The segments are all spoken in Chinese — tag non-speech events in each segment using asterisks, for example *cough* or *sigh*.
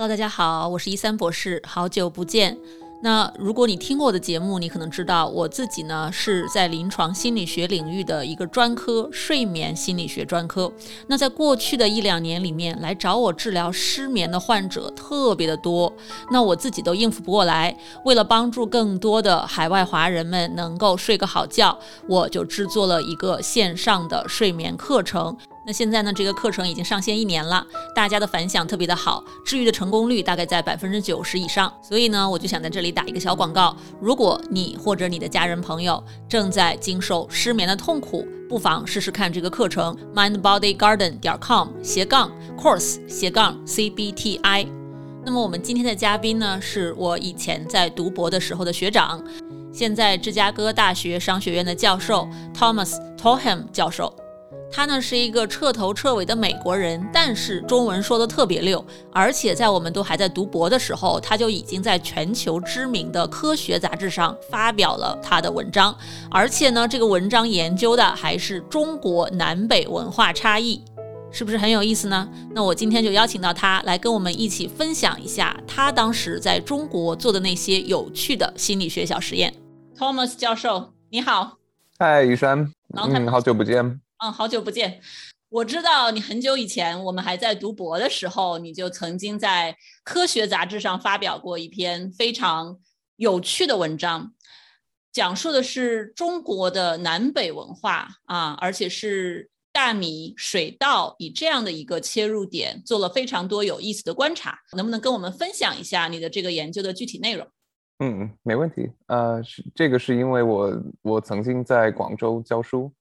Hello，大家好，我是一三博士，好久不见。那如果你听过我的节目，你可能知道我自己呢是在临床心理学领域的一个专科——睡眠心理学专科。那在过去的一两年里面，来找我治疗失眠的患者特别的多，那我自己都应付不过来。为了帮助更多的海外华人们能够睡个好觉，我就制作了一个线上的睡眠课程。那现在呢，这个课程已经上线一年了，大家的反响特别的好，治愈的成功率大概在百分之九十以上。所以呢，我就想在这里打一个小广告：如果你或者你的家人朋友正在经受失眠的痛苦，不妨试试看这个课程，mindbodygarden 点 com 斜杠 course 斜杠 c b t i。那么我们今天的嘉宾呢，是我以前在读博的时候的学长，现在芝加哥大学商学院的教授 Thomas Toham 教授。他呢是一个彻头彻尾的美国人，但是中文说的特别溜，而且在我们都还在读博的时候，他就已经在全球知名的科学杂志上发表了他的文章，而且呢，这个文章研究的还是中国南北文化差异，是不是很有意思呢？那我今天就邀请到他来跟我们一起分享一下他当时在中国做的那些有趣的心理学小实验。Thomas 教授，你好。嗨，雨山，嗯，好久不见。嗯，好久不见。我知道你很久以前，我们还在读博的时候，你就曾经在科学杂志上发表过一篇非常有趣的文章，讲述的是中国的南北文化啊，而且是大米、水稻以这样的一个切入点，做了非常多有意思的观察。能不能跟我们分享一下你的这个研究的具体内容？嗯，没问题。呃，是这个是因为我我曾经在广州教书。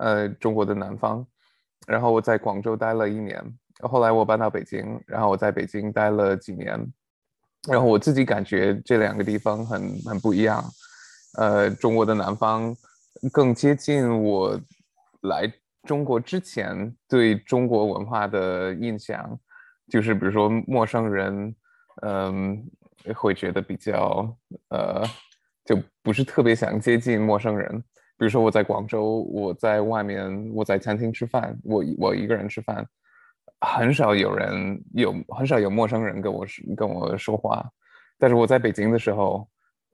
呃，中国的南方，然后我在广州待了一年，后来我搬到北京，然后我在北京待了几年，然后我自己感觉这两个地方很很不一样。呃，中国的南方更接近我来中国之前对中国文化的印象，就是比如说陌生人，嗯，会觉得比较呃，就不是特别想接近陌生人。比如说我在广州，我在外面，我在餐厅吃饭，我我一个人吃饭，很少有人有很少有陌生人跟我跟我说话。但是我在北京的时候，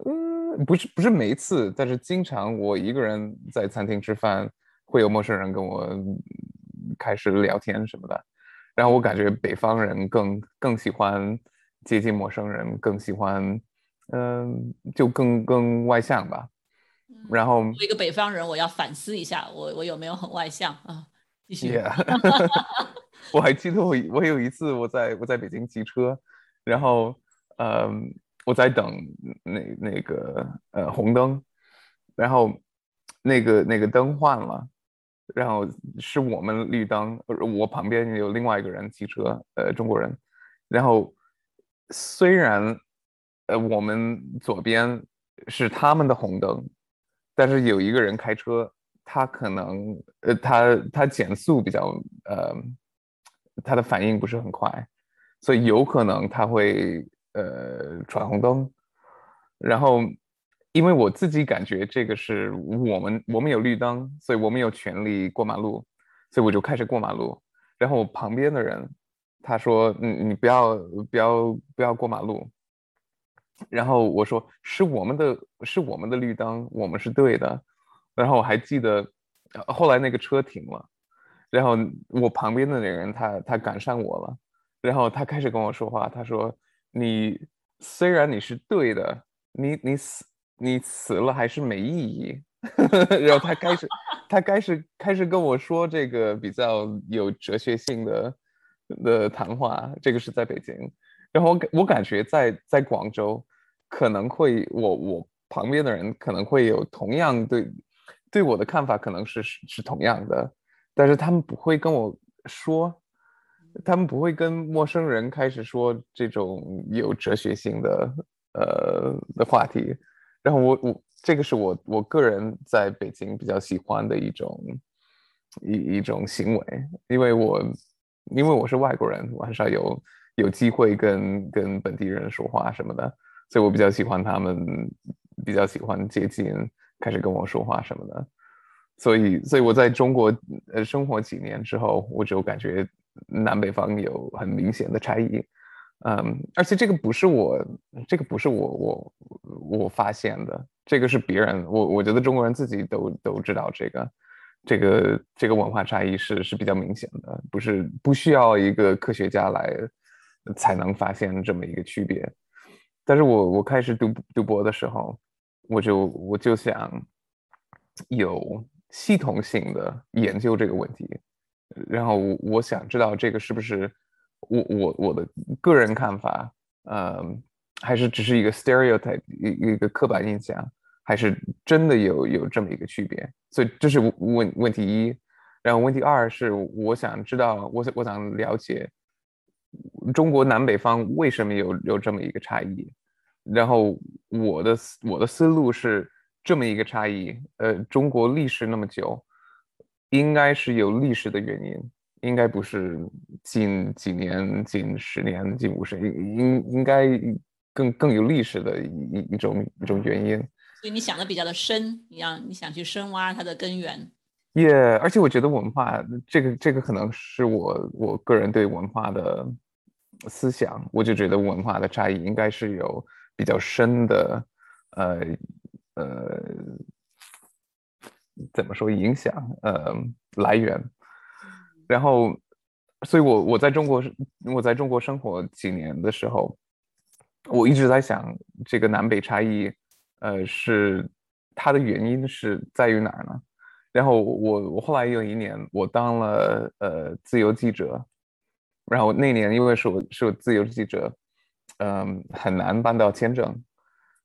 嗯，不是不是每一次，但是经常我一个人在餐厅吃饭，会有陌生人跟我开始聊天什么的。然后我感觉北方人更更喜欢接近陌生人，更喜欢，嗯，就更更外向吧。然后，作为一个北方人，我要反思一下，我我有没有很外向啊？继续。*laughs* 我还记得我我有一次我在我在北京骑车，然后嗯我在等那那个呃红灯，然后那个那个灯换了，然后是我们绿灯，我旁边有另外一个人骑车，呃中国人，然后虽然呃我们左边是他们的红灯。但是有一个人开车，他可能呃，他他减速比较呃，他的反应不是很快，所以有可能他会呃闯红灯。然后，因为我自己感觉这个是我们我们有绿灯，所以我们有权利过马路，所以我就开始过马路。然后我旁边的人他说：“你你不要不要不要过马路。”然后我说是我们的，是我们的绿灯，我们是对的。然后我还记得，后来那个车停了，然后我旁边的那个人他他赶上我了，然后他开始跟我说话，他说：“你虽然你是对的，你你死你死了还是没意义。*laughs* ”然后他开始他开始开始跟我说这个比较有哲学性的的谈话，这个是在北京。然后我感我感觉在在广州，可能会我我旁边的人可能会有同样对对我的看法，可能是是同样的，但是他们不会跟我说，他们不会跟陌生人开始说这种有哲学性的呃的话题。然后我我这个是我我个人在北京比较喜欢的一种一一种行为，因为我因为我是外国人，我很少有。有机会跟跟本地人说话什么的，所以我比较喜欢他们，比较喜欢接近，开始跟我说话什么的。所以，所以我在中国呃生活几年之后，我就感觉南北方有很明显的差异。嗯，而且这个不是我，这个不是我我我发现的，这个是别人。我我觉得中国人自己都都知道这个，这个这个文化差异是是比较明显的，不是不需要一个科学家来才能发现这么一个区别。但是我我开始读读博的时候，我就我就想有系统性的研究这个问题，然后我我想知道这个是不是。我我我的个人看法，嗯，还是只是一个 stereotype，一一个刻板印象，还是真的有有这么一个区别？所以这是问问题一，然后问题二是我想知道，我想我想了解中国南北方为什么有有这么一个差异，然后我的我的思路是这么一个差异，呃，中国历史那么久，应该是有历史的原因。应该不是近几年、近十年、近五十年，应应该更更有历史的一一种一种原因。所以你想的比较的深，你要你想去深挖它的根源。也，而且我觉得文化这个这个可能是我我个人对文化的思想，我就觉得文化的差异应该是有比较深的，呃呃，怎么说影响？呃，来源。然后，所以我我在中国我在中国生活几年的时候，我一直在想这个南北差异，呃，是它的原因是在于哪儿呢？然后我我后来有一年我当了呃自由记者，然后那年因为是我是我自由记者，嗯，很难办到签证，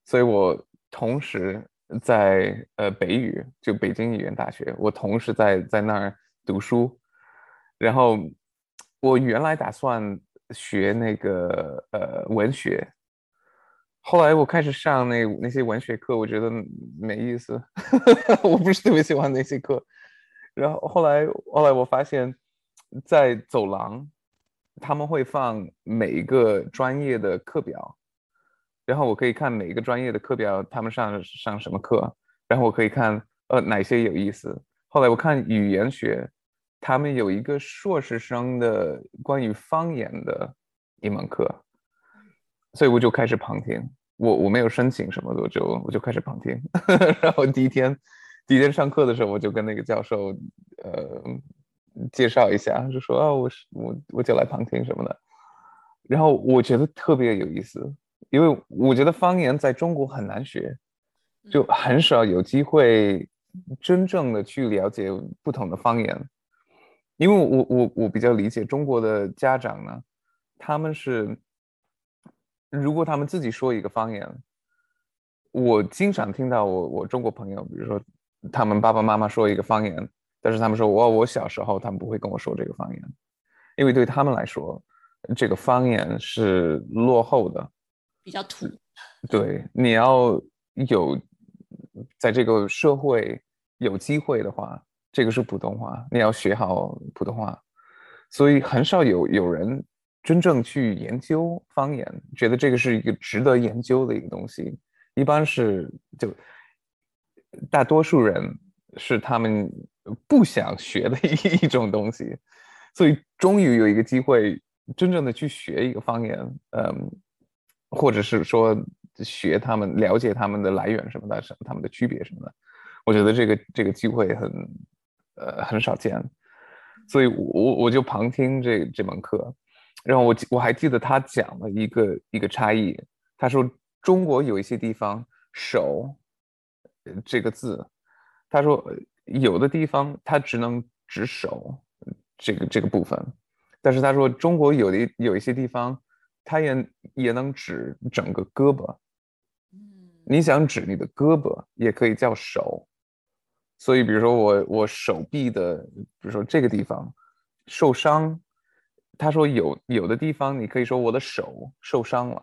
所以我同时在呃北语就北京语言大学，我同时在在那儿读书。然后我原来打算学那个呃文学，后来我开始上那那些文学课，我觉得没意思，*laughs* 我不是特别喜欢那些课。然后后来后来我发现，在走廊他们会放每一个专业的课表，然后我可以看每一个专业的课表，他们上上什么课，然后我可以看呃哪些有意思。后来我看语言学。他们有一个硕士生的关于方言的一门课，所以我就开始旁听。我我没有申请什么的，我就我就开始旁听。*laughs* 然后第一天第一天上课的时候，我就跟那个教授呃介绍一下，就说啊，我是我我就来旁听什么的。然后我觉得特别有意思，因为我觉得方言在中国很难学，就很少有机会真正的去了解不同的方言。因为我我我比较理解中国的家长呢，他们是，如果他们自己说一个方言，我经常听到我我中国朋友，比如说他们爸爸妈妈说一个方言，但是他们说我我小时候他们不会跟我说这个方言，因为对他们来说，这个方言是落后的，比较土。对，你要有在这个社会有机会的话。这个是普通话，你要学好普通话，所以很少有有人真正去研究方言，觉得这个是一个值得研究的一个东西。一般是就大多数人是他们不想学的一 *laughs* 一种东西，所以终于有一个机会真正的去学一个方言，嗯，或者是说学他们了解他们的来源什么的，什他们的区别什么的，我觉得这个这个机会很。呃，很少见，所以我我就旁听这这门课，然后我我还记得他讲了一个一个差异，他说中国有一些地方手这个字，他说有的地方他只能指手这个这个部分，但是他说中国有的有一些地方，他也也能指整个胳膊，你想指你的胳膊也可以叫手。所以，比如说我我手臂的，比如说这个地方受伤，他说有有的地方你可以说我的手受伤了，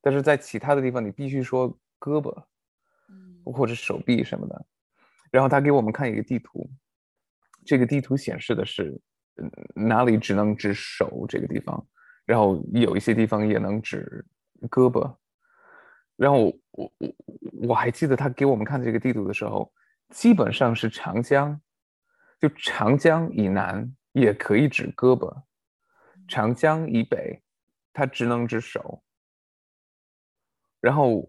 但是在其他的地方你必须说胳膊，或者手臂什么的。然后他给我们看一个地图，这个地图显示的是哪里只能指手这个地方，然后有一些地方也能指胳膊。然后我我我我还记得他给我们看这个地图的时候。基本上是长江，就长江以南也可以指胳膊，长江以北它职能之手。然后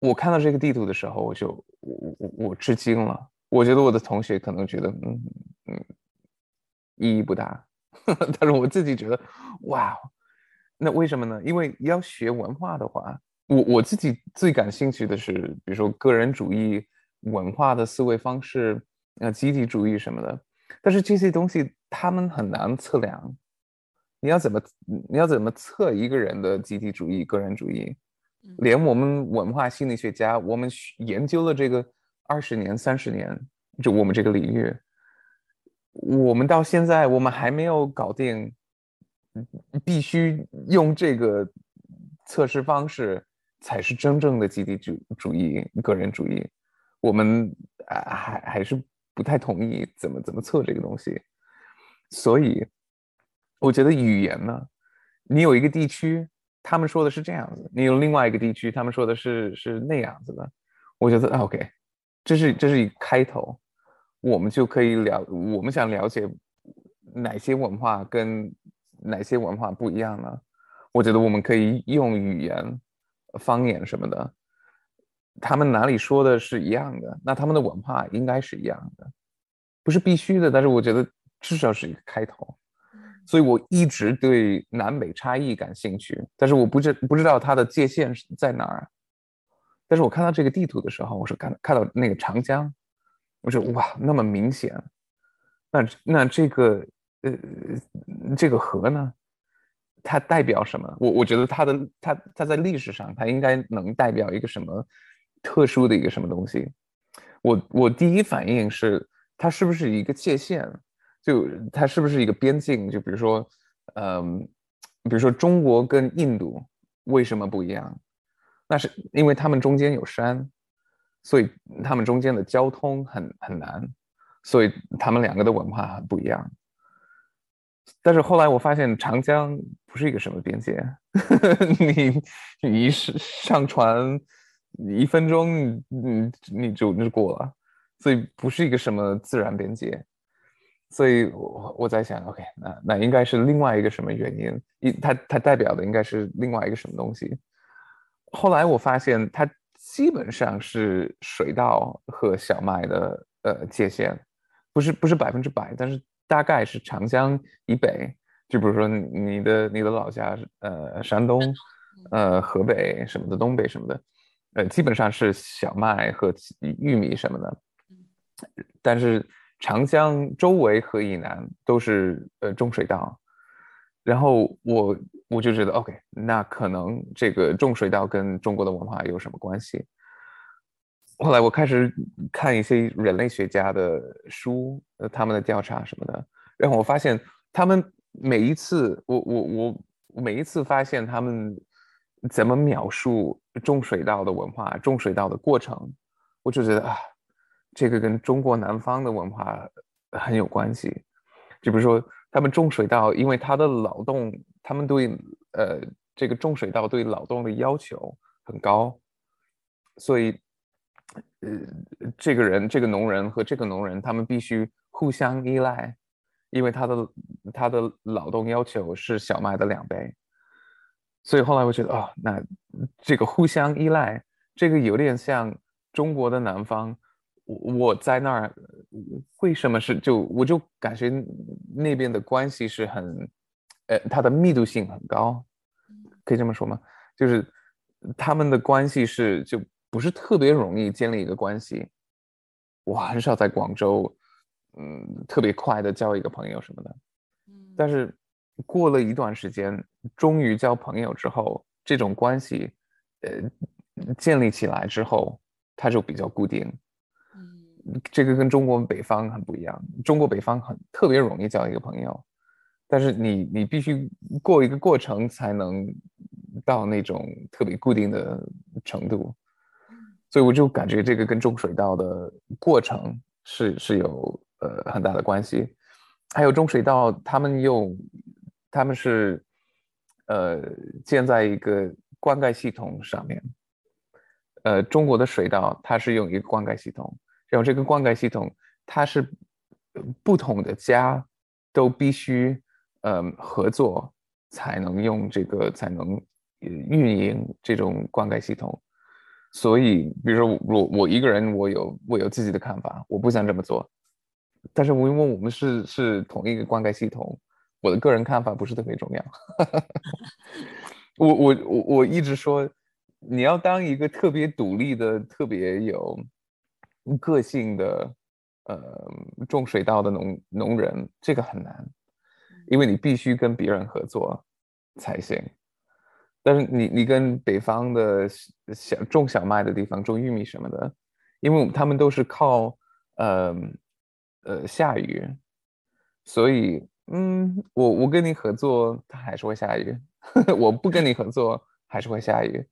我看到这个地图的时候，我就我我我吃惊了。我觉得我的同学可能觉得嗯嗯意义不大，*laughs* 但是我自己觉得哇，那为什么呢？因为要学文化的话，我我自己最感兴趣的是，比如说个人主义文化的思维方式，呃，集体主义什么的。但是这些东西他们很难测量。你要怎么你要怎么测一个人的集体主义、个人主义？连我们文化心理学家，我们研究了这个二十年、三十年，就我们这个领域，我们到现在我们还没有搞定，必须用这个测试方式才是真正的集体主主义、个人主义。我们啊还还是不太同意怎么怎么测这个东西，所以我觉得语言呢，你有一个地区。他们说的是这样子，你有另外一个地区，他们说的是是那样子的。我觉得 OK，这是这是一开头，我们就可以了。我们想了解哪些文化跟哪些文化不一样呢？我觉得我们可以用语言、方言什么的，他们哪里说的是一样的，那他们的文化应该是一样的，不是必须的，但是我觉得至少是一个开头。所以我一直对南北差异感兴趣，但是我不知不知道它的界限是在哪儿。但是我看到这个地图的时候，我是看看到那个长江，我说哇，那么明显。那那这个呃这个河呢，它代表什么？我我觉得它的它它在历史上，它应该能代表一个什么特殊的一个什么东西？我我第一反应是，它是不是一个界限？就它是不是一个边境？就比如说，嗯，比如说中国跟印度为什么不一样？那是因为他们中间有山，所以他们中间的交通很很难，所以他们两个的文化很不一样。但是后来我发现长江不是一个什么边界，*laughs* 你你一上船一分钟，你你就就过了，所以不是一个什么自然边界。所以，我我在想，OK，那那应该是另外一个什么原因？一，它它代表的应该是另外一个什么东西？后来我发现，它基本上是水稻和小麦的呃界限，不是不是百分之百，但是大概是长江以北，就比如说你的你的老家呃山东，呃河北什么的，东北什么的，呃基本上是小麦和玉米什么的，但是。长江周围和以南都是呃种水稻，然后我我就觉得 OK，那可能这个种水稻跟中国的文化有什么关系？后来我开始看一些人类学家的书，呃，他们的调查什么的，然后我发现他们每一次，我我我每一次发现他们怎么描述种水稻的文化、种水稻的过程，我就觉得啊。这个跟中国南方的文化很有关系，就比如说他们种水稻，因为他的劳动，他们对呃这个种水稻对劳动的要求很高，所以呃这个人这个农人和这个农人他们必须互相依赖，因为他的他的劳动要求是小麦的两倍，所以后来我觉得哦，那这个互相依赖，这个有点像中国的南方。我我在那儿，为什么是就我就感觉那边的关系是很，呃，它的密度性很高，可以这么说吗？就是他们的关系是就不是特别容易建立一个关系。我很少在广州，嗯，特别快的交一个朋友什么的。但是过了一段时间，终于交朋友之后，这种关系，呃，建立起来之后，它就比较固定。这个跟中国北方很不一样。中国北方很特别容易交一个朋友，但是你你必须过一个过程才能到那种特别固定的程度。所以我就感觉这个跟种水稻的过程是是有呃很大的关系。还有种水稻，他们用他们是呃建在一个灌溉系统上面。呃，中国的水稻它是用一个灌溉系统。然后这个灌溉系统，它是不同的家都必须嗯合作才能用这个，才能运营这种灌溉系统。所以，比如说我我一个人，我有我有自己的看法，我不想这么做。但是，因为我们是是同一个灌溉系统，我的个人看法不是特别重要。*laughs* 我我我我一直说，你要当一个特别独立的、特别有个性的呃种水稻的农农人，这个很难，因为你必须跟别人合作才行。但是你你跟北方的小种小麦的地方种玉米什么的，因为他们都是靠呃呃下雨，所以嗯我我跟你合作，它还是会下雨；*laughs* 我不跟你合作，还是会下雨。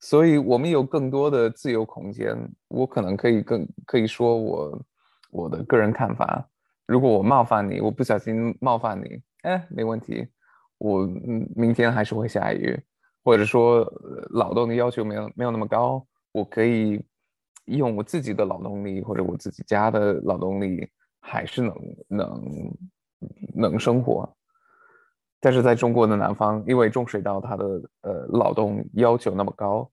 所以我们有更多的自由空间，我可能可以更可以说我我的个人看法。如果我冒犯你，我不小心冒犯你，哎，没问题，我嗯明天还是会下雨。或者说劳动的要求没有没有那么高，我可以用我自己的劳动力或者我自己家的劳动力，还是能能能生活。但是在中国的南方，因为种水稻它的呃劳动要求那么高，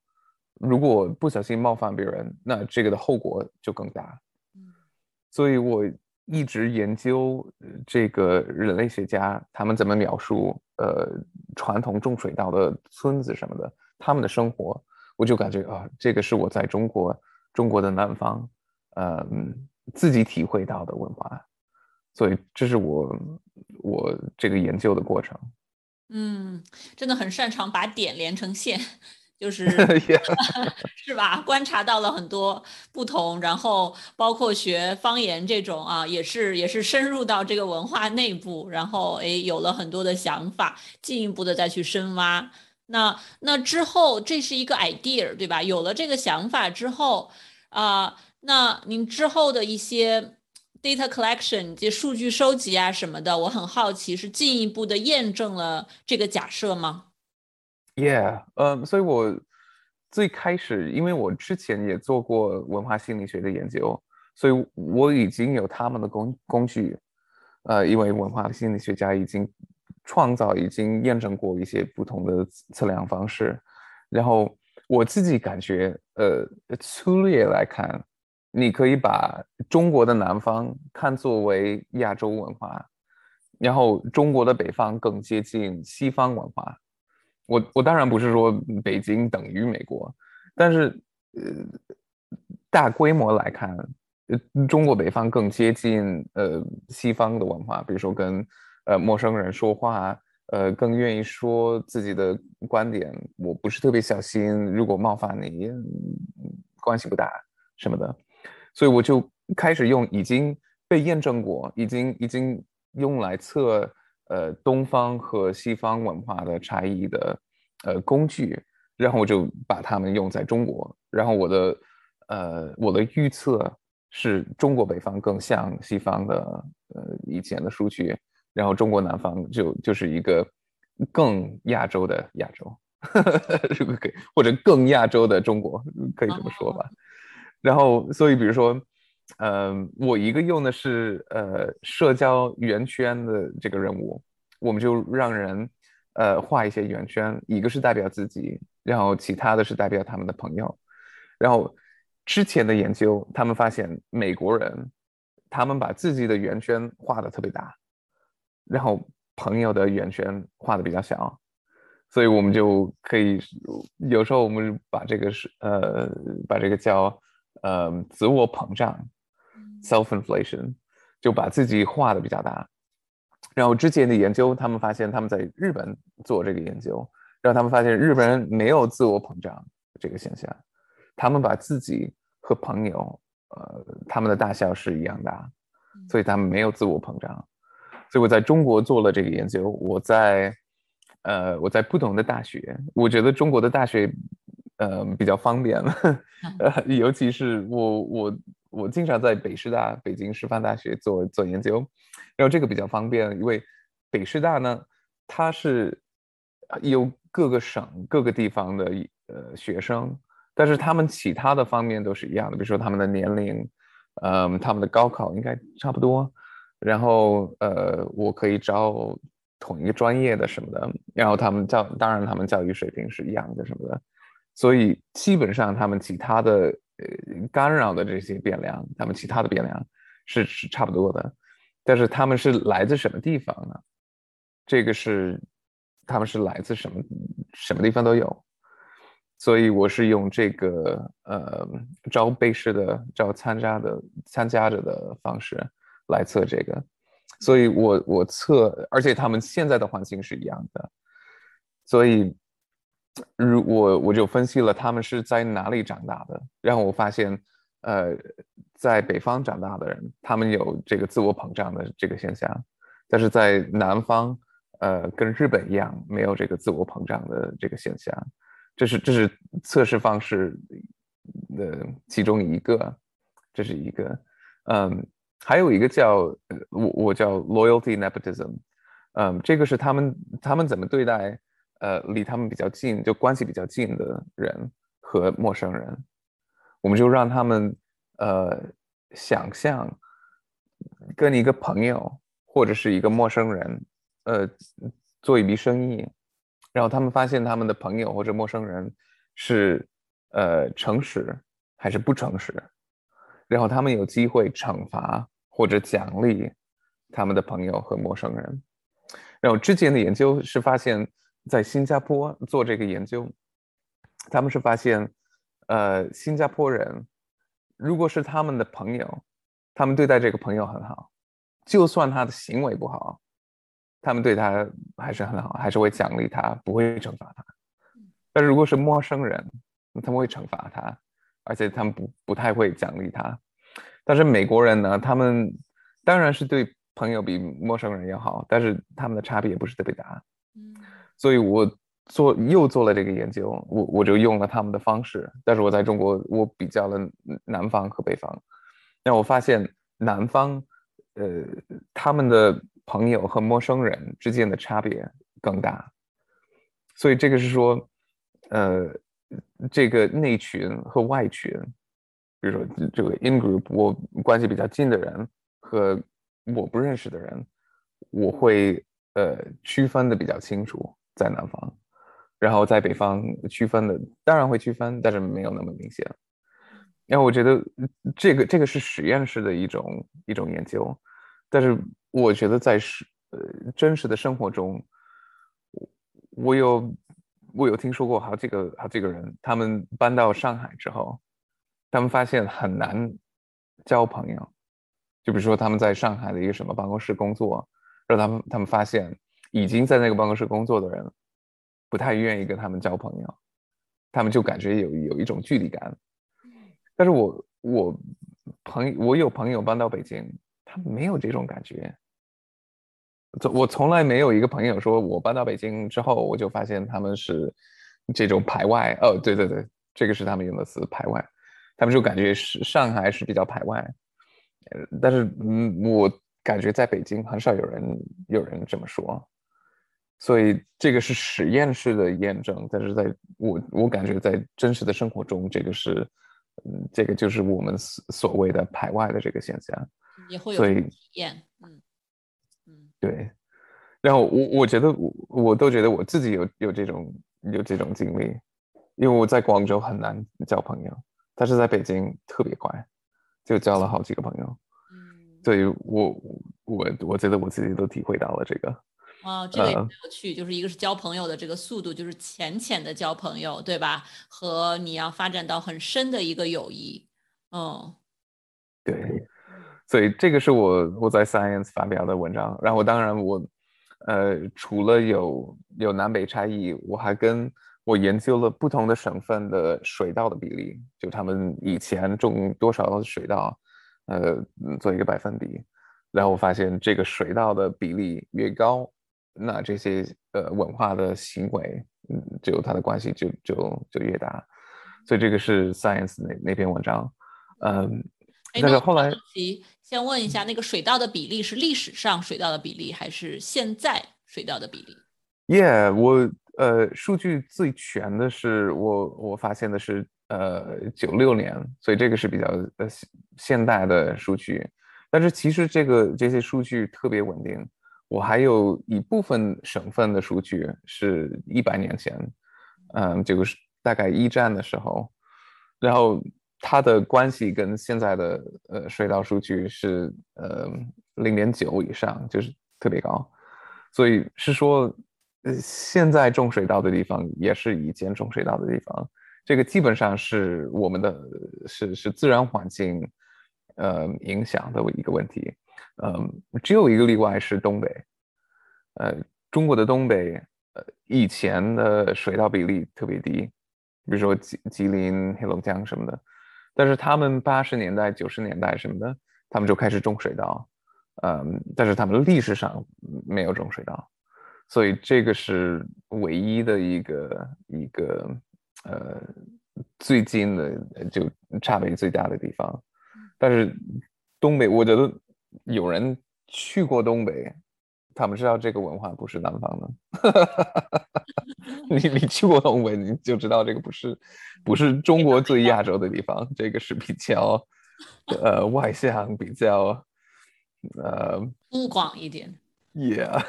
如果不小心冒犯别人，那这个的后果就更大。所以我。一直研究这个人类学家他们怎么描述呃传统种水稻的村子什么的，他们的生活，我就感觉啊，这个是我在中国中国的南方，嗯，自己体会到的文化，所以这是我我这个研究的过程。嗯，真的很擅长把点连成线。就 *laughs* 是 *laughs* 是吧？观察到了很多不同，然后包括学方言这种啊，也是也是深入到这个文化内部，然后诶有了很多的想法，进一步的再去深挖。那那之后这是一个 idea 对吧？有了这个想法之后啊，那您之后的一些 data collection 这数据收集啊什么的，我很好奇，是进一步的验证了这个假设吗？Yeah，呃，所以我最开始，因为我之前也做过文化心理学的研究，所以我已经有他们的工工具，呃，因为文化心理学家已经创造、已经验证过一些不同的测量方式，然后我自己感觉，呃，粗略来看，你可以把中国的南方看作为亚洲文化，然后中国的北方更接近西方文化。我我当然不是说北京等于美国，但是呃大规模来看，呃中国北方更接近呃西方的文化，比如说跟呃陌生人说话，呃更愿意说自己的观点，我不是特别小心，如果冒犯你，关系不大什么的，所以我就开始用已经被验证过，已经已经用来测。呃，东方和西方文化的差异的呃工具，然后我就把它们用在中国，然后我的呃我的预测是中国北方更像西方的呃以前的数据，然后中国南方就就是一个更亚洲的亚洲，*laughs* 如果可以或者更亚洲的中国可以这么说吧，然后所以比如说。嗯，我一个用的是呃社交圆圈的这个任务，我们就让人呃画一些圆圈，一个是代表自己，然后其他的是代表他们的朋友。然后之前的研究，他们发现美国人他们把自己的圆圈画的特别大，然后朋友的圆圈画的比较小，所以我们就可以有时候我们把这个是呃把这个叫呃自我膨胀。self-inflation，就把自己画的比较大。然后之前的研究，他们发现他们在日本做这个研究，让他们发现日本人没有自我膨胀这个现象，他们把自己和朋友，呃，他们的大小是一样大，所以他们没有自我膨胀。所以我在中国做了这个研究，我在，呃，我在不同的大学，我觉得中国的大学，呃，比较方便了，*laughs* 呃，尤其是我我。我经常在北师大、北京师范大学做做研究，然后这个比较方便，因为北师大呢，它是有各个省、各个地方的呃学生，但是他们其他的方面都是一样的，比如说他们的年龄，嗯，他们的高考应该差不多，然后呃，我可以招同一个专业的什么的，然后他们教，当然他们教育水平是一样的什么的，所以基本上他们其他的呃干扰的这些变量，他们其他的变量是是差不多的，但是他们是来自什么地方呢？这个是他们是来自什么什么地方都有，所以我是用这个呃招被试的招参加的参加者的方式来测这个。所以，我我测，而且他们现在的环境是一样的，所以，如我我就分析了他们是在哪里长大的，然后我发现，呃，在北方长大的人，他们有这个自我膨胀的这个现象，但是在南方，呃，跟日本一样，没有这个自我膨胀的这个现象，这是这是测试方式的其中一个，这是一个，嗯。还有一个叫我我叫 loyalty nepotism，嗯，这个是他们他们怎么对待呃离他们比较近就关系比较近的人和陌生人，我们就让他们呃想象跟一个朋友或者是一个陌生人呃做一笔生意，然后他们发现他们的朋友或者陌生人是呃诚实还是不诚实。然后他们有机会惩罚或者奖励他们的朋友和陌生人。然后之前的研究是发现，在新加坡做这个研究，他们是发现，呃，新加坡人如果是他们的朋友，他们对待这个朋友很好，就算他的行为不好，他们对他还是很好，还是会奖励他，不会惩罚他。但如果是陌生人，他们会惩罚他。而且他们不不太会奖励他，但是美国人呢，他们当然是对朋友比陌生人要好，但是他们的差别也不是特别大。嗯，所以我做又做了这个研究，我我就用了他们的方式，但是我在中国我比较了南方和北方，那我发现南方，呃，他们的朋友和陌生人之间的差别更大，所以这个是说，呃。这个内群和外群，比如说这个 in group，我关系比较近的人和我不认识的人，我会呃区分的比较清楚，在南方，然后在北方区分的当然会区分，但是没有那么明显。然后我觉得这个这个是实验室的一种一种研究，但是我觉得在实呃真实的生活中，我有。我有听说过好几个好几个人，他们搬到上海之后，他们发现很难交朋友。就比如说他们在上海的一个什么办公室工作，让他们他们发现已经在那个办公室工作的人不太愿意跟他们交朋友，他们就感觉有有一种距离感。但是我我朋我有朋友搬到北京，他没有这种感觉。我从来没有一个朋友说，我搬到北京之后，我就发现他们是这种排外。哦，对对对，这个是他们用的词，排外。他们就感觉是上海是比较排外，但是嗯，我感觉在北京很少有人有人这么说。所以这个是实验室的验证，但是在我我感觉在真实的生活中，这个是嗯，这个就是我们所所谓的排外的这个现象。也会有体验，嗯。对，然后我我觉得我我都觉得我自己有有这种有这种经历，因为我在广州很难交朋友，但是在北京特别快，就交了好几个朋友。嗯，所以我我我觉得我自己都体会到了这个。啊，这个也很有趣，就是一个是交朋友的这个速度，就是浅浅的交朋友，对吧？和你要发展到很深的一个友谊。嗯，对。所以这个是我我在 Science 发表的文章，然后当然我，呃，除了有有南北差异，我还跟我研究了不同的省份的水稻的比例，就他们以前种多少水稻，呃，做一个百分比，然后我发现这个水稻的比例越高，那这些呃文化的行为，嗯，就它的关系就就就越大，所以这个是 Science 那那篇文章，嗯。那个后来，先问一下，那个水稻的比例是历史上水稻的比例，还是现在水稻的比例？Yeah，我呃，数据最全的是我我发现的是呃九六年，所以这个是比较呃现代的数据。但是其实这个这些数据特别稳定。我还有一部分省份的数据是一百年前，嗯，就是大概一战的时候，然后它的关系跟现在的呃水稻数据是呃零点九以上，就是特别高，所以是说，现在种水稻的地方也是以前种水稻的地方，这个基本上是我们的是是自然环境呃影响的一个问题。嗯，只有一个例外是东北，呃，中国的东北，呃，以前的水稻比例特别低，比如说吉吉林、黑龙江什么的，但是他们八十年代、九十年代什么的，他们就开始种水稻，嗯，但是他们历史上没有种水稻，所以这个是唯一的一个一个呃最近的就差别最大的地方，但是东北我觉得。有人去过东北，他们知道这个文化不是南方的。*laughs* 你你去过东北，你就知道这个不是不是中国最亚洲的地方，这个是比较呃外向，比较呃粗犷一点。Yeah，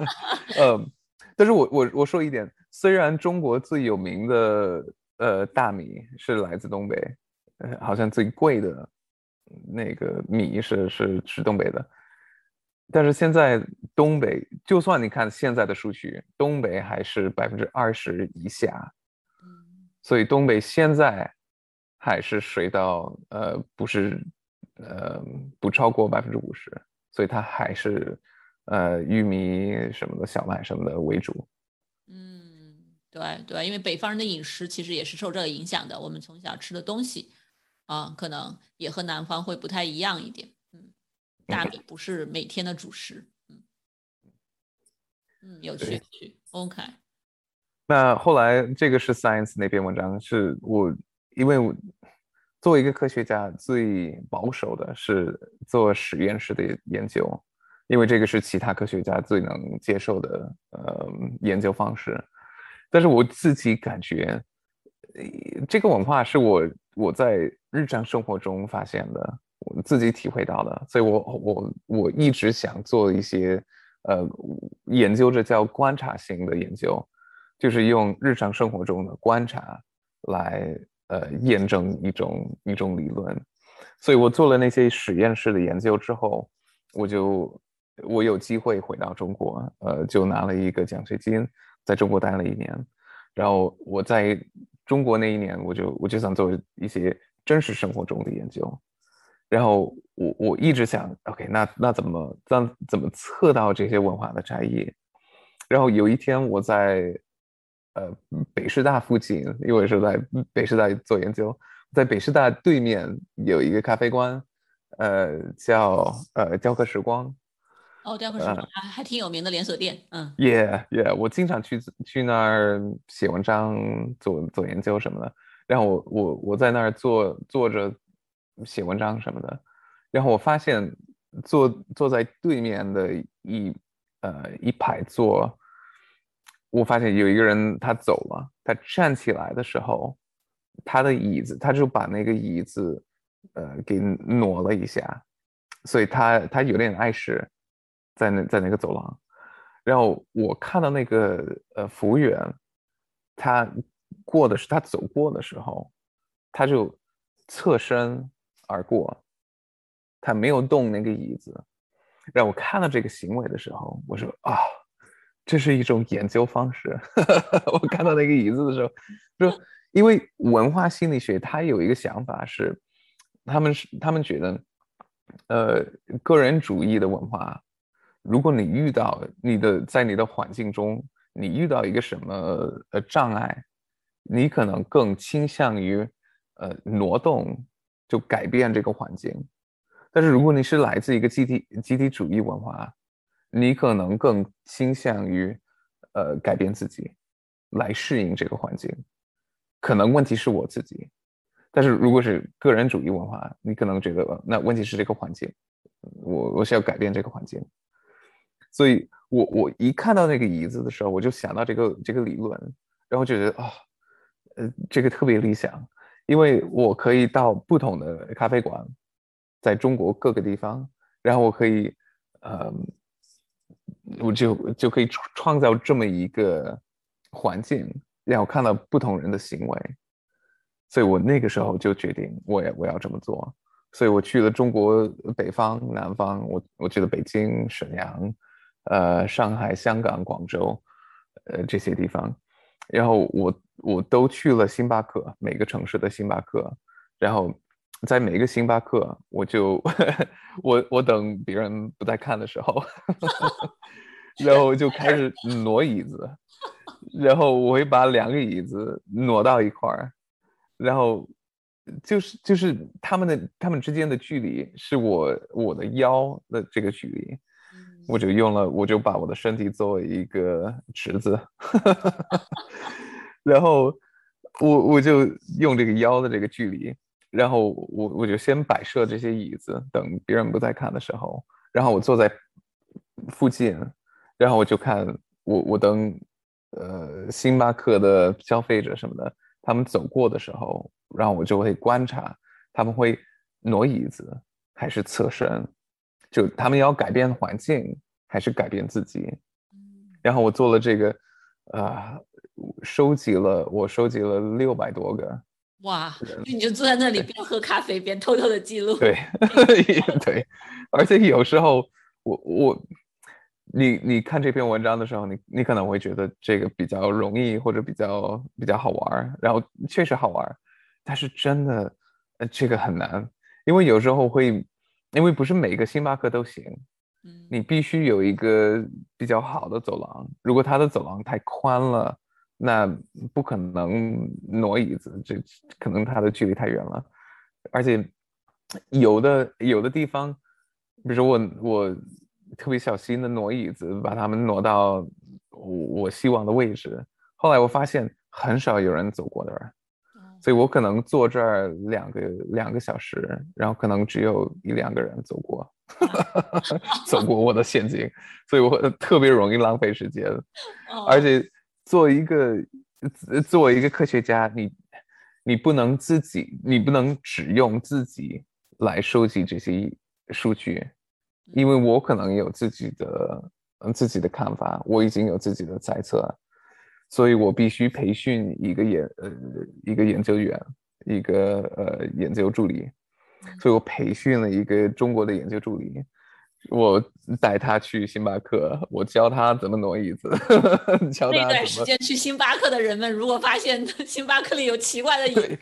*laughs* 嗯，但是我我我说一点，虽然中国最有名的呃大米是来自东北，呃，好像最贵的。那个米是是是东北的，但是现在东北，就算你看现在的数据，东北还是百分之二十以下，所以东北现在还是水稻，呃，不是，呃，不超过百分之五十，所以它还是，呃，玉米什么的小麦什么的为主。嗯，对对，因为北方人的饮食其实也是受这个影响的，我们从小吃的东西。啊，可能也和南方会不太一样一点。嗯，大米不是每天的主食。嗯嗯，有趣有趣。OK。那后来这个是 Science 那篇文章，是我因为我作为一个科学家，最保守的是做实验室的研究，因为这个是其他科学家最能接受的呃研究方式。但是我自己感觉，这个文化是我我在。日常生活中发现的，我自己体会到的，所以我我我一直想做一些，呃，研究这叫观察性的研究，就是用日常生活中的观察来呃验证一种一种理论，所以我做了那些实验室的研究之后，我就我有机会回到中国，呃，就拿了一个奖学金，在中国待了一年，然后我在中国那一年，我就我就想做一些。真实生活中的研究，然后我我一直想，OK，那那怎么怎怎么测到这些文化的差异？然后有一天我在呃北师大附近，因为是在北师大做研究，在北师大对面有一个咖啡馆，呃叫呃雕刻时光。哦，雕刻时光还还挺有名的连锁店，嗯。Yeah Yeah，我经常去去那儿写文章、做做研究什么的。然后我我我在那儿坐坐着写文章什么的，然后我发现坐坐在对面的一呃一排坐，我发现有一个人他走了，他站起来的时候，他的椅子他就把那个椅子呃给挪了一下，所以他他有点碍事，在那在那个走廊，然后我看到那个呃服务员他。过的是他走过的时候，他就侧身而过，他没有动那个椅子。让我看到这个行为的时候，我说啊，这是一种研究方式。*laughs* 我看到那个椅子的时候，说，因为文化心理学它有一个想法是，他们是他们觉得，呃，个人主义的文化，如果你遇到你的在你的环境中，你遇到一个什么呃障碍。你可能更倾向于，呃，挪动，就改变这个环境。但是如果你是来自一个集体集体主义文化，你可能更倾向于，呃，改变自己，来适应这个环境。可能问题是我自己，但是如果是个人主义文化，你可能觉得那问题是这个环境，我我是要改变这个环境。所以我我一看到那个椅子的时候，我就想到这个这个理论，然后觉得啊。呃，这个特别理想，因为我可以到不同的咖啡馆，在中国各个地方，然后我可以，呃，我就就可以创造这么一个环境，让我看到不同人的行为，所以我那个时候就决定，我也我要这么做。所以我去了中国北方、南方，我我去了北京、沈阳，呃，上海、香港、广州，呃，这些地方，然后我我都去了星巴克，每个城市的星巴克，然后在每个星巴克，我就 *laughs* 我我等别人不在看的时候，*laughs* 然后就开始挪椅子，然后我会把两个椅子挪到一块儿，然后。就是就是他们的他们之间的距离是我我的腰的这个距离，我就用了我就把我的身体作为一个池子，*laughs* 然后我我就用这个腰的这个距离，然后我我就先摆设这些椅子，等别人不在看的时候，然后我坐在附近，然后我就看我我等呃星巴克的消费者什么的。他们走过的时候，然后我就会观察，他们会挪椅子还是侧身，就他们要改变环境还是改变自己。然后我做了这个，啊，收集了我收集了六百多个。哇！你就坐在那里边喝咖啡边偷偷的记录。对 *laughs* 对，而且有时候我我。你你看这篇文章的时候，你你可能会觉得这个比较容易或者比较比较好玩然后确实好玩但是真的，呃，这个很难，因为有时候会，因为不是每个星巴克都行，嗯，你必须有一个比较好的走廊，如果它的走廊太宽了，那不可能挪椅子，这可能它的距离太远了，而且有的有的地方，比如说我我。特别小心的挪椅子，把它们挪到我希望的位置。后来我发现很少有人走过那儿，所以我可能坐这儿两个两个小时，然后可能只有一两个人走过，*laughs* 走过我的陷阱，所以我特别容易浪费时间。而且做一个作为一个科学家，你你不能自己，你不能只用自己来收集这些数据。因为我可能有自己的嗯自己的看法，我已经有自己的猜测，所以我必须培训一个研呃一个研究员，一个呃研究助理，所以我培训了一个中国的研究助理，我带他去星巴克，我教他怎么挪椅子。*laughs* 那段时间去星巴克的人们，如果发现星巴克里有奇怪的椅子，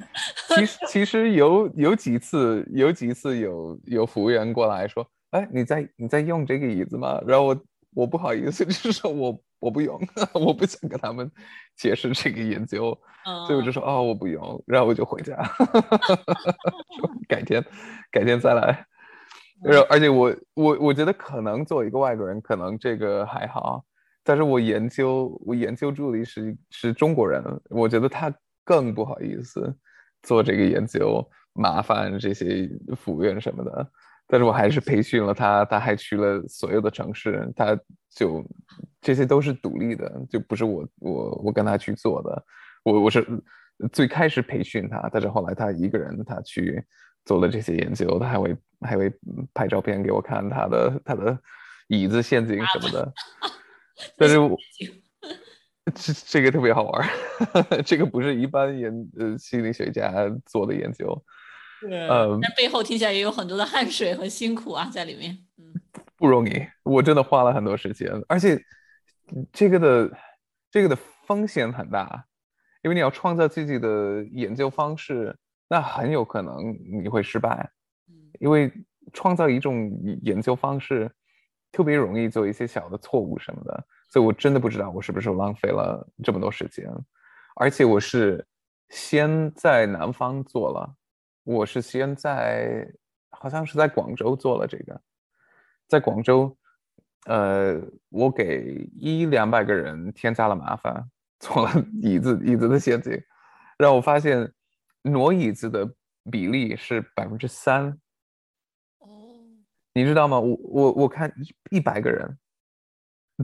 其实 *laughs* 其实有有几次有几次有有服务员过来说。哎，你在你在用这个椅子吗？然后我我不好意思，*laughs* 就是说我我不用，*laughs* 我不想跟他们解释这个研究，所以我就说哦我不用，然后我就回家，*laughs* 改天改天再来。然后而且我我我觉得可能作为一个外国人，可能这个还好，但是我研究我研究助理是是中国人，我觉得他更不好意思做这个研究，麻烦这些服务员什么的。但是我还是培训了他，他还去了所有的城市，他就这些都是独立的，就不是我我我跟他去做的，我我是最开始培训他，但是后来他一个人他去做了这些研究，他还会还会拍照片给我看他的他的椅子陷阱什么的，*laughs* 但是我这这个特别好玩，*laughs* 这个不是一般研呃心理学家做的研究。呃，但背后听起来也有很多的汗水和辛苦啊，在里面。嗯，不容易，我真的花了很多时间，而且这个的这个的风险很大，因为你要创造自己的研究方式，那很有可能你会失败。因为创造一种研究方式特别容易做一些小的错误什么的，所以我真的不知道我是不是浪费了这么多时间，而且我是先在南方做了。我是先在，好像是在广州做了这个，在广州，呃，我给一两百个人添加了麻烦，做了椅子椅子的陷阱，让我发现挪椅子的比例是百分之三。哦，你知道吗？我我我看一一百个人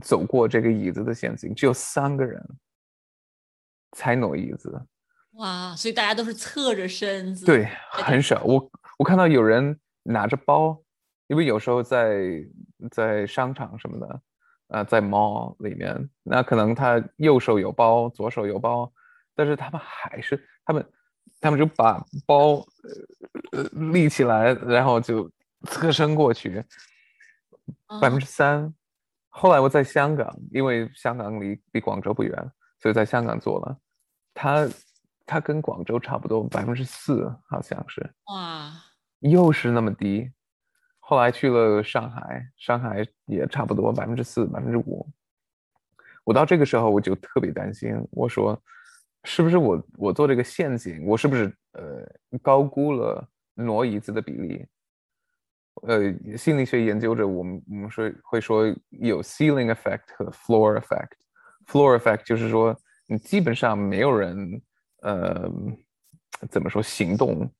走过这个椅子的陷阱，只有三个人才挪椅子。哇，所以大家都是侧着身子。对，很少。我我看到有人拿着包，因为有时候在在商场什么的，呃，在 mall 里面，那可能他右手有包，左手有包，但是他们还是他们他们就把包呃立起来，然后就侧身过去，百分之三。后来我在香港，因为香港离离广州不远，所以在香港做了，他他跟广州差不多，百分之四好像是。哇，又是那么低。后来去了上海，上海也差不多百分之四、百分之五。我到这个时候我就特别担心，我说是不是我我做这个陷阱，我是不是呃高估了挪椅子的比例？呃，心理学研究者我们我们说会说有 ceiling effect 和 floor effect。floor effect 就是说你基本上没有人呃怎么说行动。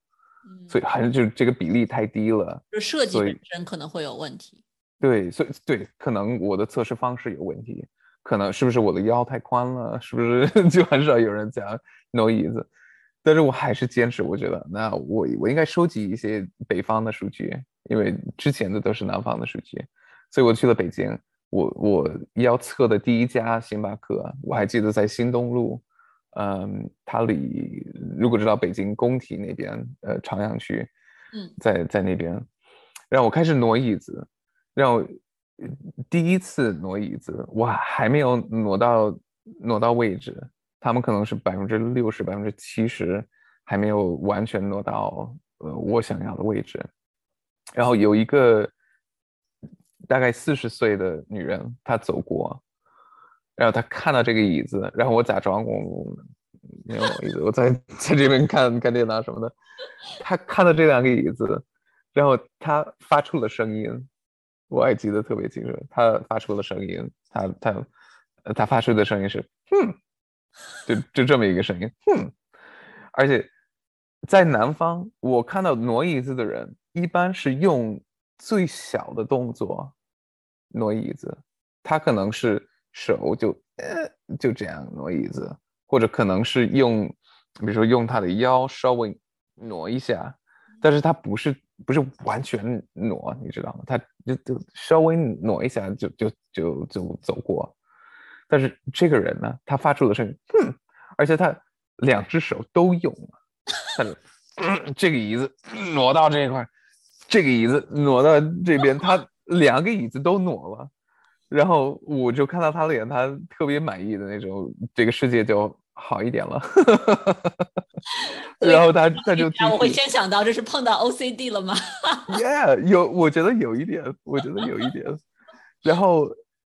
所以还是就是这个比例太低了，就设计本身可能会有问题。对，所以对，可能我的测试方式有问题，可能是不是我的腰太宽了，是不是 *laughs* 就很少有人讲挪椅子？但是我还是坚持，我觉得那我我应该收集一些北方的数据，因为之前的都是南方的数据，所以我去了北京，我我要测的第一家星巴克，我还记得在新东路。嗯，它离如果知道北京工体那边，呃，朝阳区，嗯，在在那边，让我开始挪椅子，让我第一次挪椅子，我，还没有挪到挪到位置，他们可能是百分之六十、百分之七十，还没有完全挪到呃我想要的位置，然后有一个大概四十岁的女人，她走过。然后他看到这个椅子，然后我假装我没有椅子，我在 *laughs* 在这边看看电脑什么的。他看到这两个椅子，然后他发出了声音，我还记得特别清楚。他发出了声音，他他他发出的声音是“哼”，就就这么一个声音，“哼”。而且在南方，我看到挪椅子的人一般是用最小的动作挪椅子，他可能是。手就呃就这样挪椅子，或者可能是用，比如说用他的腰稍微挪一下，但是他不是不是完全挪，你知道吗？他就就稍微挪一下就就就就走过。但是这个人呢，他发出的声音，哼，而且他两只手都用了，他就这个椅子挪到这一块，这个椅子挪到这边，他两个椅子都挪了。然后我就看到他脸，他特别满意的那种，这个世界就好一点了。*laughs* 然后他他就我会先想到这是碰到 OCD 了吗？*laughs* Yeah，有，我觉得有一点，我觉得有一点。然后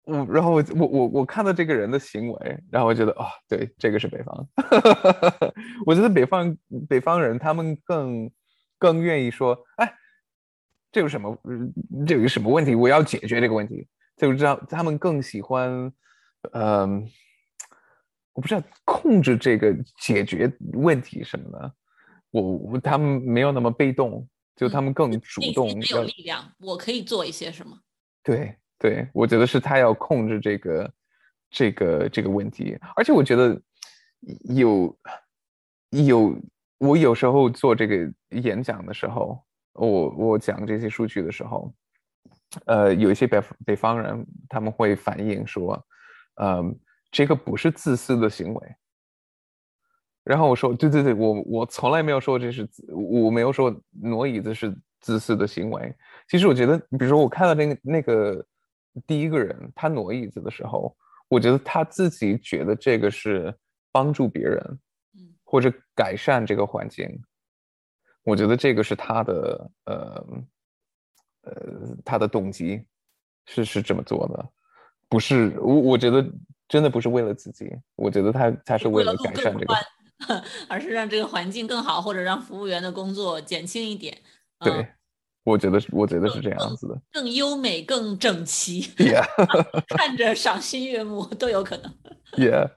我，然后我我我我看到这个人的行为，然后我觉得哦，对，这个是北方。*laughs* 我觉得北方北方人他们更更愿意说，哎，这有什么？这有什么问题？我要解决这个问题。就知道他们更喜欢，嗯，我不知道控制这个解决问题什么的，我我他们没有那么被动，就他们更主动，有力量，我可以做一些什么？对对，我觉得是他要控制这个这个这个问题，而且我觉得有有我有时候做这个演讲的时候，我我讲这些数据的时候。呃，有一些北北方人，他们会反映说，嗯，这个不是自私的行为。然后我说，对对对，我我从来没有说这是，我没有说挪椅子是自私的行为。其实我觉得，比如说我看到那个那个第一个人他挪椅子的时候，我觉得他自己觉得这个是帮助别人，或者改善这个环境。我觉得这个是他的，呃。呃，他的动机是是这么做的，不是我我觉得真的不是为了自己，我觉得他他是为了改善这个，*laughs* 而是让这个环境更好，或者让服务员的工作减轻一点。对，我觉得是，我觉得是这样子的，更优美、更整齐，*laughs* 看着赏心悦目都有可能。*laughs* Yeah，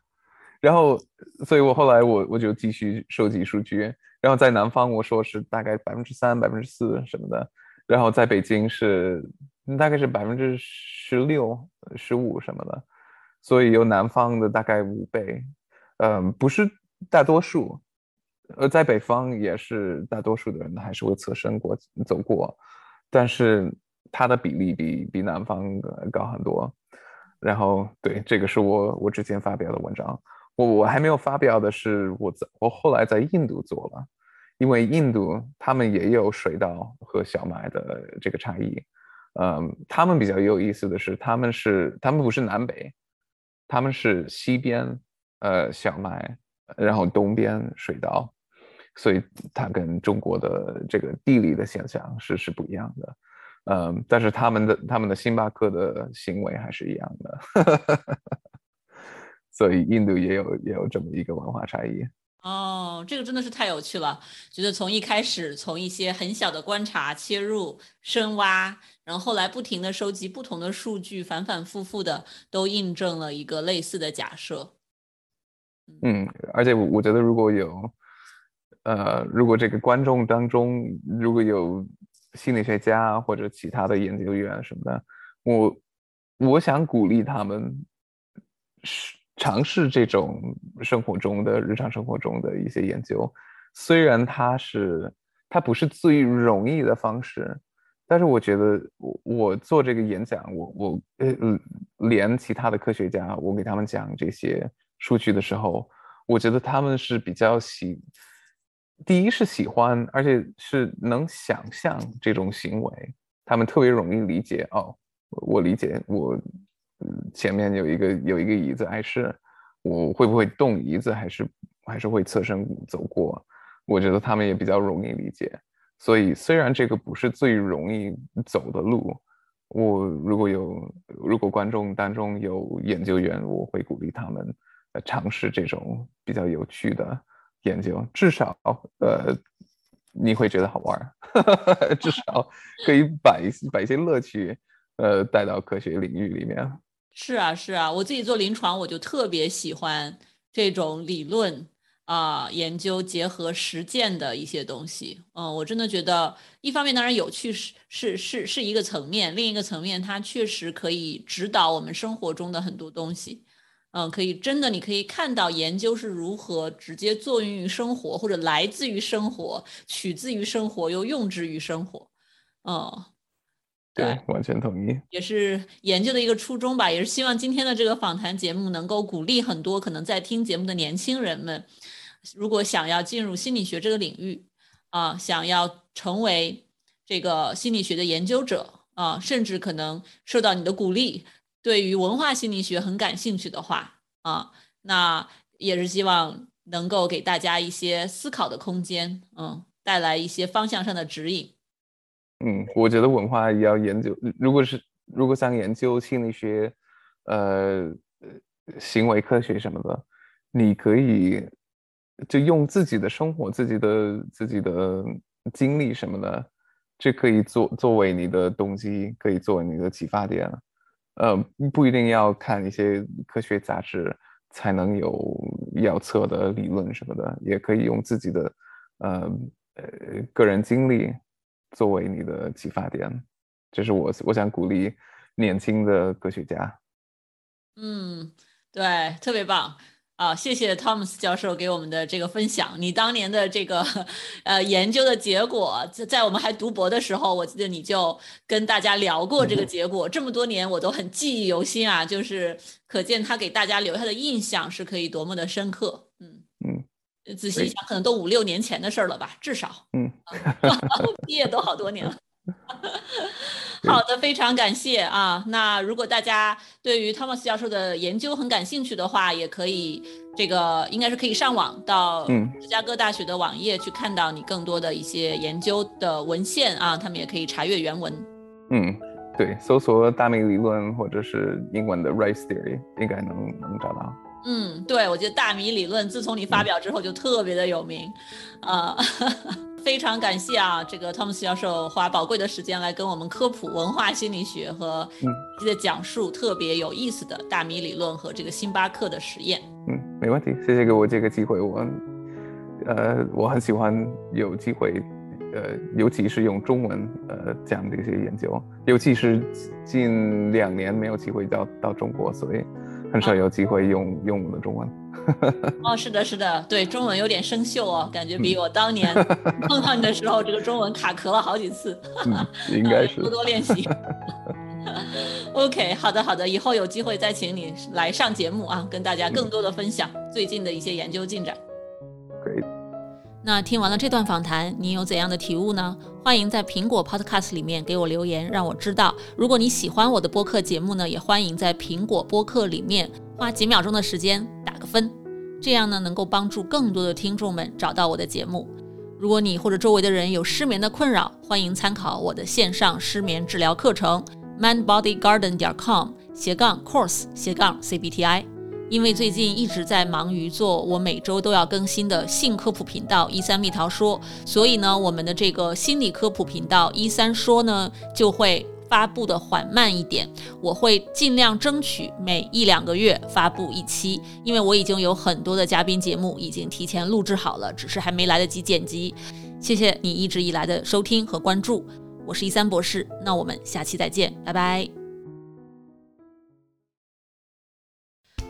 然后，所以我后来我我就继续收集数据，然后在南方我说是大概百分之三、百分之四什么的。然后在北京是大概是百分之十六、十五什么的，所以有南方的大概五倍，嗯，不是大多数，呃，在北方也是大多数的人还是会侧身过走过，但是它的比例比比南方高很多。然后对，这个是我我之前发表的文章。我我还没有发表的是我在我后来在印度做了，因为印度他们也有水稻和小麦的这个差异。嗯，他们比较有意思的是，他们是他们不是南北，他们是西边呃小麦，然后东边水稻，所以它跟中国的这个地理的现象是是不一样的。嗯，但是他们的他们的星巴克的行为还是一样的。*laughs* 所以印度也有也有这么一个文化差异哦，这个真的是太有趣了。觉得从一开始从一些很小的观察切入深挖，然后后来不停的收集不同的数据，反反复复的都印证了一个类似的假设。嗯，而且我我觉得如果有呃，如果这个观众当中如果有心理学家或者其他的研究员什么的，我我想鼓励他们是。尝试这种生活中的日常生活中的一些研究，虽然它是它不是最容易的方式，但是我觉得我我做这个演讲，我我呃连其他的科学家，我给他们讲这些数据的时候，我觉得他们是比较喜，第一是喜欢，而且是能想象这种行为，他们特别容易理解哦，我理解我。前面有一个有一个椅子碍事，我会不会动椅子，还是还是会侧身走过？我觉得他们也比较容易理解。所以虽然这个不是最容易走的路，我如果有如果观众当中有研究员，我会鼓励他们呃尝试这种比较有趣的研究，至少呃你会觉得好玩，*laughs* 至少可以把一些把一些乐趣呃带到科学领域里面。是啊，是啊，我自己做临床，我就特别喜欢这种理论啊研究结合实践的一些东西。嗯，我真的觉得，一方面当然有趣是是是是一个层面，另一个层面它确实可以指导我们生活中的很多东西。嗯，可以真的你可以看到研究是如何直接作用于生活，或者来自于生活，取自于生活，又用之于生活。嗯。对，完全同意，也是研究的一个初衷吧，也是希望今天的这个访谈节目能够鼓励很多可能在听节目的年轻人们，如果想要进入心理学这个领域，啊，想要成为这个心理学的研究者，啊，甚至可能受到你的鼓励，对于文化心理学很感兴趣的话，啊，那也是希望能够给大家一些思考的空间，嗯，带来一些方向上的指引。嗯，我觉得文化也要研究。如果是如果想研究心理学，呃，行为科学什么的，你可以就用自己的生活、自己的自己的经历什么的，这可以作作为你的动机，可以作为你的启发点。呃，不一定要看一些科学杂志才能有要测的理论什么的，也可以用自己的呃呃个人经历。作为你的启发点，这是我我想鼓励年轻的科学家。嗯，对，特别棒啊！谢谢 Thomas 教授给我们的这个分享。你当年的这个呃研究的结果，在在我们还读博的时候，我记得你就跟大家聊过这个结果。这么多年我都很记忆犹新啊，就是可见他给大家留下的印象是可以多么的深刻。仔细想，可能都五六年前的事儿了吧，至少。嗯，毕业都好多年了。*laughs* 好的，非常感谢啊。那如果大家对于汤姆斯教授的研究很感兴趣的话，也可以这个应该是可以上网到芝加哥大学的网页去看到你更多的一些研究的文献啊，他们也可以查阅原文。嗯，对，搜索大米理论或者是英文的 Rice Theory 应该能能找到。嗯，对，我觉得大米理论自从你发表之后就特别的有名，啊，*laughs* 非常感谢啊，这个汤姆斯教授花宝贵的时间来跟我们科普文化心理学和的讲述特别有意思的大米理论和这个星巴克的实验。嗯，没问题，谢谢给我这个机会，我呃我很喜欢有机会，呃，尤其是用中文呃讲这些研究，尤其是近两年没有机会到到中国，所以。很少有机会用用我们的中文。*laughs* 哦，是的，是的，对，中文有点生锈哦，感觉比我当年 *laughs* 碰到你的时候，这个中文卡壳了好几次。应该是 *laughs* 多多练习。OK，好的好的，以后有机会再请你来上节目啊，跟大家更多的分享最近的一些研究进展。Great。那听完了这段访谈，你有怎样的体悟呢？欢迎在苹果 Podcast 里面给我留言，让我知道。如果你喜欢我的播客节目呢，也欢迎在苹果播客里面花几秒钟的时间打个分，这样呢能够帮助更多的听众们找到我的节目。如果你或者周围的人有失眠的困扰，欢迎参考我的线上失眠治疗课程 mindbodygarden 点 com 斜杠 course 斜杠 cbti。因为最近一直在忙于做我每周都要更新的性科普频道一三蜜桃说，所以呢，我们的这个心理科普频道一三说呢就会发布的缓慢一点。我会尽量争取每一两个月发布一期，因为我已经有很多的嘉宾节目已经提前录制好了，只是还没来得及剪辑。谢谢你一直以来的收听和关注，我是一三博士，那我们下期再见，拜拜。